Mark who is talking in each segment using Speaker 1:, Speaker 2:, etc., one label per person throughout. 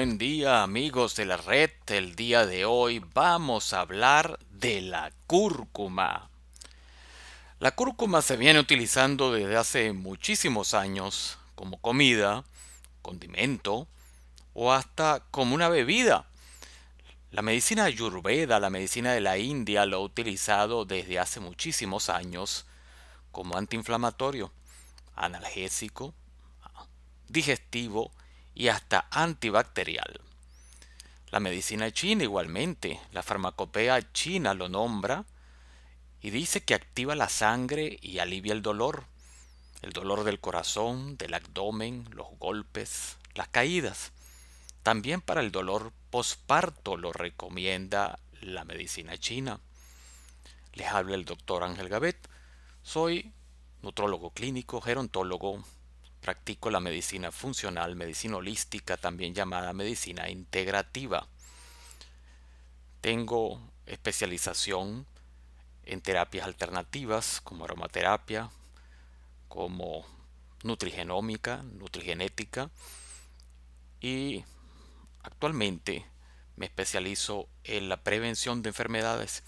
Speaker 1: buen día amigos de la red. El día de hoy vamos a hablar de la cúrcuma. La cúrcuma se viene utilizando desde hace muchísimos años como comida, condimento o hasta como una bebida. La medicina ayurveda, la medicina de la India, lo ha utilizado desde hace muchísimos años como antiinflamatorio, analgésico, digestivo y hasta antibacterial. La medicina china igualmente, la farmacopea china lo nombra y dice que activa la sangre y alivia el dolor, el dolor del corazón, del abdomen, los golpes, las caídas. También para el dolor posparto lo recomienda la medicina china. Les habla el doctor Ángel Gavet. Soy nutrólogo clínico, gerontólogo, Practico la medicina funcional, medicina holística, también llamada medicina integrativa. Tengo especialización en terapias alternativas como aromaterapia, como nutrigenómica, nutrigenética y actualmente me especializo en la prevención de enfermedades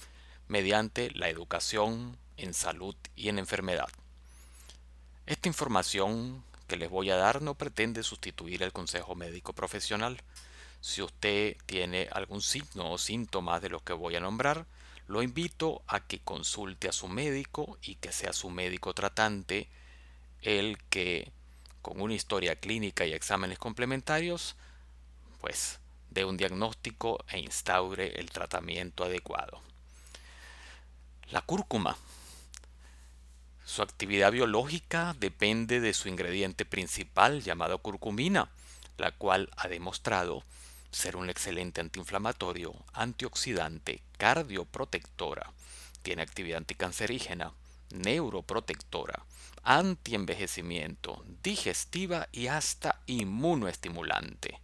Speaker 1: mediante la educación en salud y en enfermedad. Esta información que les voy a dar no pretende sustituir el consejo médico profesional. Si usted tiene algún signo o síntoma de los que voy a nombrar, lo invito a que consulte a su médico y que sea su médico tratante el que, con una historia clínica y exámenes complementarios, pues dé un diagnóstico e instaure el tratamiento adecuado. La cúrcuma su actividad biológica depende de su ingrediente principal llamado curcumina, la cual ha demostrado ser un excelente antiinflamatorio, antioxidante, cardioprotectora, tiene actividad anticancerígena, neuroprotectora, antienvejecimiento, digestiva y hasta inmunoestimulante.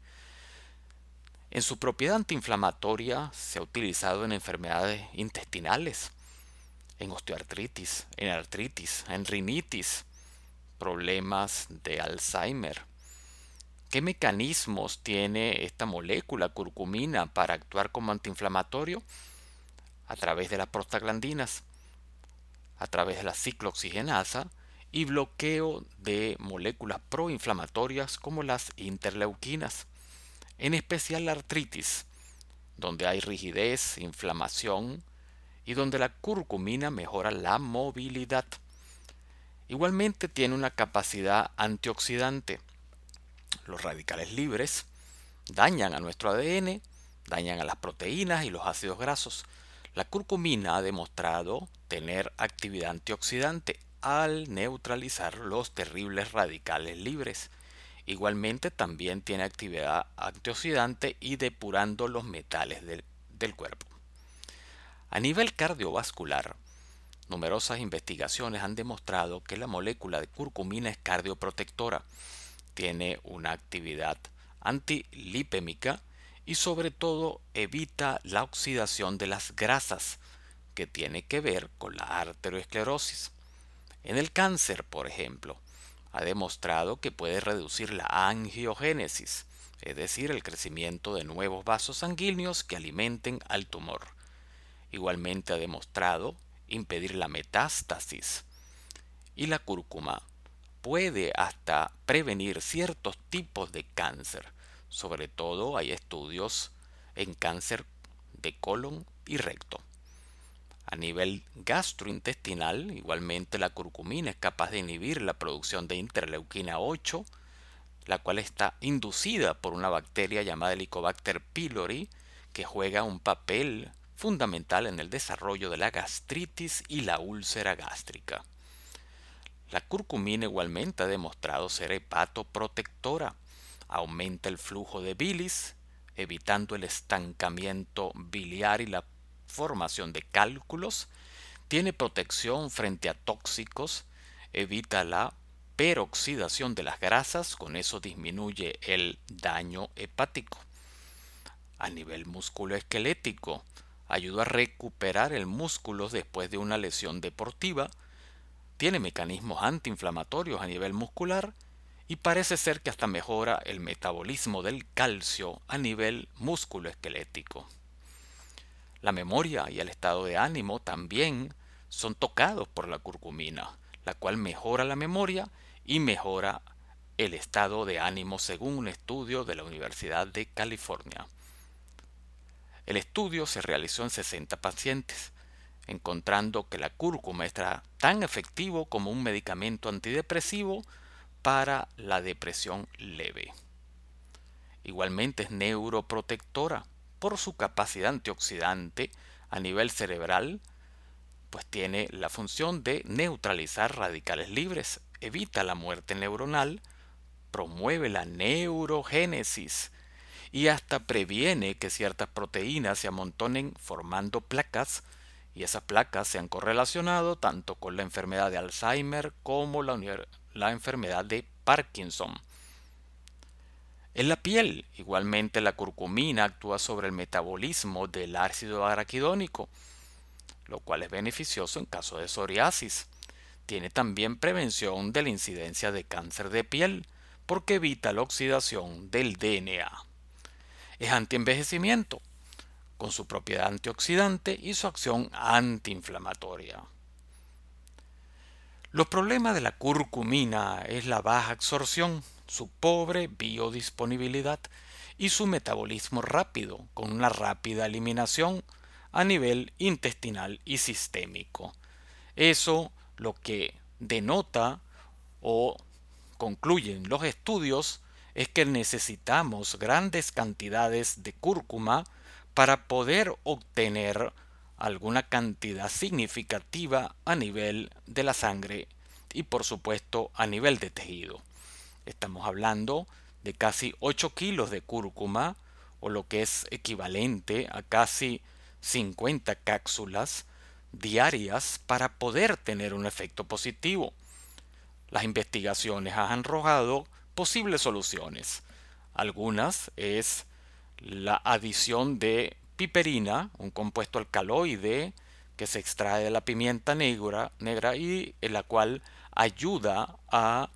Speaker 1: En su propiedad antiinflamatoria se ha utilizado en enfermedades intestinales, en osteoartritis, en artritis, en rinitis, problemas de Alzheimer. ¿Qué mecanismos tiene esta molécula curcumina para actuar como antiinflamatorio? A través de las prostaglandinas, a través de la ciclooxigenasa y bloqueo de moléculas proinflamatorias como las interleuquinas, en especial la artritis, donde hay rigidez, inflamación, y donde la curcumina mejora la movilidad. Igualmente tiene una capacidad antioxidante. Los radicales libres dañan a nuestro ADN, dañan a las proteínas y los ácidos grasos. La curcumina ha demostrado tener actividad antioxidante al neutralizar los terribles radicales libres. Igualmente también tiene actividad antioxidante y depurando los metales del, cuerpo. A nivel cardiovascular, numerosas investigaciones han demostrado que la molécula de curcumina es cardioprotectora, tiene una actividad antilipémica y sobre todo evita la oxidación de las grasas, que tiene que ver con la arteriosclerosis. En el cáncer, por ejemplo, ha demostrado que puede reducir la angiogénesis, es decir, el crecimiento de nuevos vasos sanguíneos que alimenten al tumor. Igualmente ha demostrado impedir la metástasis. Y la cúrcuma puede hasta prevenir ciertos tipos de cáncer. Sobre todo hay estudios en cáncer de colon y recto. A nivel gastrointestinal, igualmente la curcumina es capaz de inhibir la producción de interleuquina 8, la cual está inducida por una bacteria llamada Helicobacter pylori, que juega un papel fundamental en el desarrollo de la gastritis y la úlcera gástrica. La curcumina igualmente ha demostrado ser hepatoprotectora, aumenta el flujo de bilis, evitando el estancamiento biliar y la formación de cálculos, tiene protección frente a tóxicos, evita la peroxidación de las grasas, con eso disminuye el daño hepático. A nivel musculoesquelético, ayuda a recuperar el músculo después de una lesión deportiva, tiene mecanismos antiinflamatorios a nivel muscular y parece ser que hasta mejora el metabolismo del calcio a nivel musculoesquelético. La memoria y el estado de ánimo también son tocados por la curcumina, la cual mejora la memoria y mejora el estado de ánimo según un estudio de la Universidad de California. El estudio se realizó en 60 pacientes, encontrando que la cúrcuma era tan efectivo como un medicamento antidepresivo para la depresión leve. Igualmente es neuroprotectora por su capacidad antioxidante a nivel cerebral, pues tiene la función de neutralizar radicales libres, evita la muerte neuronal, promueve la neurogénesis y hasta previene que ciertas proteínas se amontonen formando placas y esas placas se han correlacionado tanto con la enfermedad de Alzheimer como la, enfermedad de Parkinson. En la piel, igualmente la curcumina actúa sobre el metabolismo del ácido araquidónico, lo cual es beneficioso en caso de psoriasis. Tiene también prevención de la incidencia de cáncer de piel, porque evita la oxidación del DNA. Es antienvejecimiento, con su propiedad antioxidante y su acción antiinflamatoria. Los problemas de la curcumina es la baja absorción, su pobre biodisponibilidad y su metabolismo rápido, con una rápida eliminación a nivel intestinal y sistémico. Eso lo que denota o concluyen los estudios es que necesitamos grandes cantidades de cúrcuma para poder obtener alguna cantidad significativa a nivel de la sangre y por supuesto a nivel de tejido. Estamos hablando de casi 8 kilos de cúrcuma o lo que es equivalente a casi 50 cápsulas diarias para poder tener un efecto positivo. Las investigaciones han arrojado posibles soluciones. Algunas es la adición de piperina, un compuesto alcaloide que se extrae de la pimienta negra, negra y en la cual ayuda a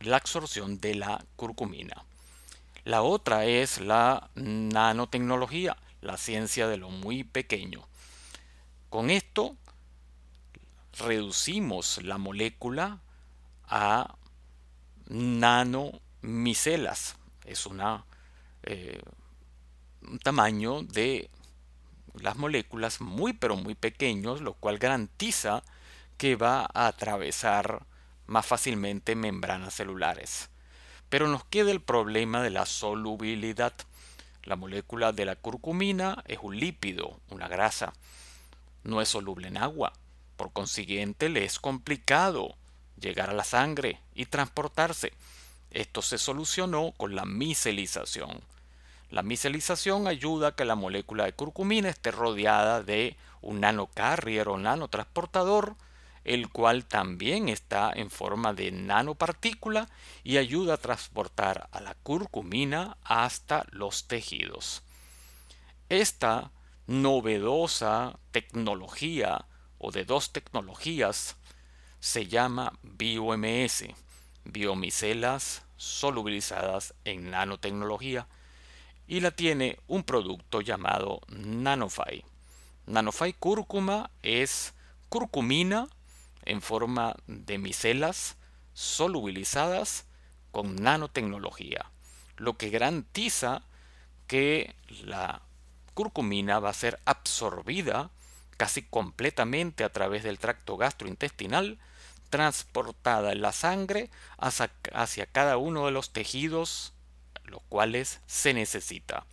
Speaker 1: la absorción de la curcumina. La otra es la nanotecnología, la ciencia de lo muy pequeño. Con esto reducimos la molécula a nanomicelas. Es una eh, un tamaño de las moléculas muy pero muy pequeños, lo cual garantiza que va a atravesar más fácilmente membranas celulares. Pero nos queda el problema de la solubilidad. La molécula de la curcumina es un lípido, una grasa. No es soluble en agua. Por consiguiente, le es complicado llegar a la sangre y transportarse. Esto se solucionó con la micelización. La micelización ayuda a que la molécula de curcumina esté rodeada de un nanocarrier o nanotransportador, el cual también está en forma de nanopartícula y ayuda a transportar a la curcumina hasta los tejidos. Esta novedosa tecnología o de dos tecnologías se llama BioMS, biomicelas solubilizadas en nanotecnología y la tiene un producto llamado Nanofy. Nanofy cúrcuma es curcumina en forma de micelas solubilizadas con nanotecnología, lo que garantiza que la curcumina va a ser absorbida casi completamente a través del tracto gastrointestinal, transportada en la sangre hacia, hacia cada uno de los tejidos los cuales se necesita.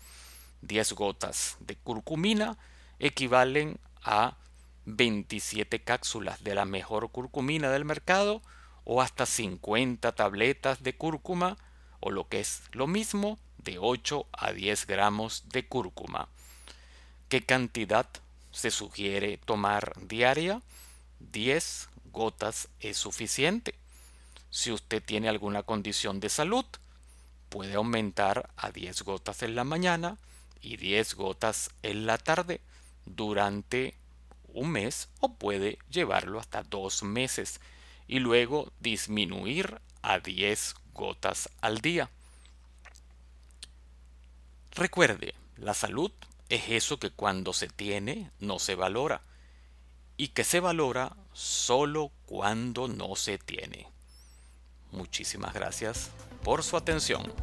Speaker 1: 10 gotas de curcumina equivalen a 27 cápsulas de la mejor curcumina del mercado o hasta 50 tabletas de cúrcuma o lo que es lo mismo de 8 a 10 gramos de cúrcuma. ¿Qué cantidad se sugiere tomar diaria? 10 gotas es suficiente. Si usted tiene alguna condición de salud, puede aumentar a 10 gotas en la mañana y 10 gotas en la tarde durante un mes o puede llevarlo hasta dos meses y luego disminuir a 10 gotas al día. Recuerde, la salud es eso que cuando se tiene no se valora y que se valora solo cuando no se tiene. Muchísimas gracias por su atención.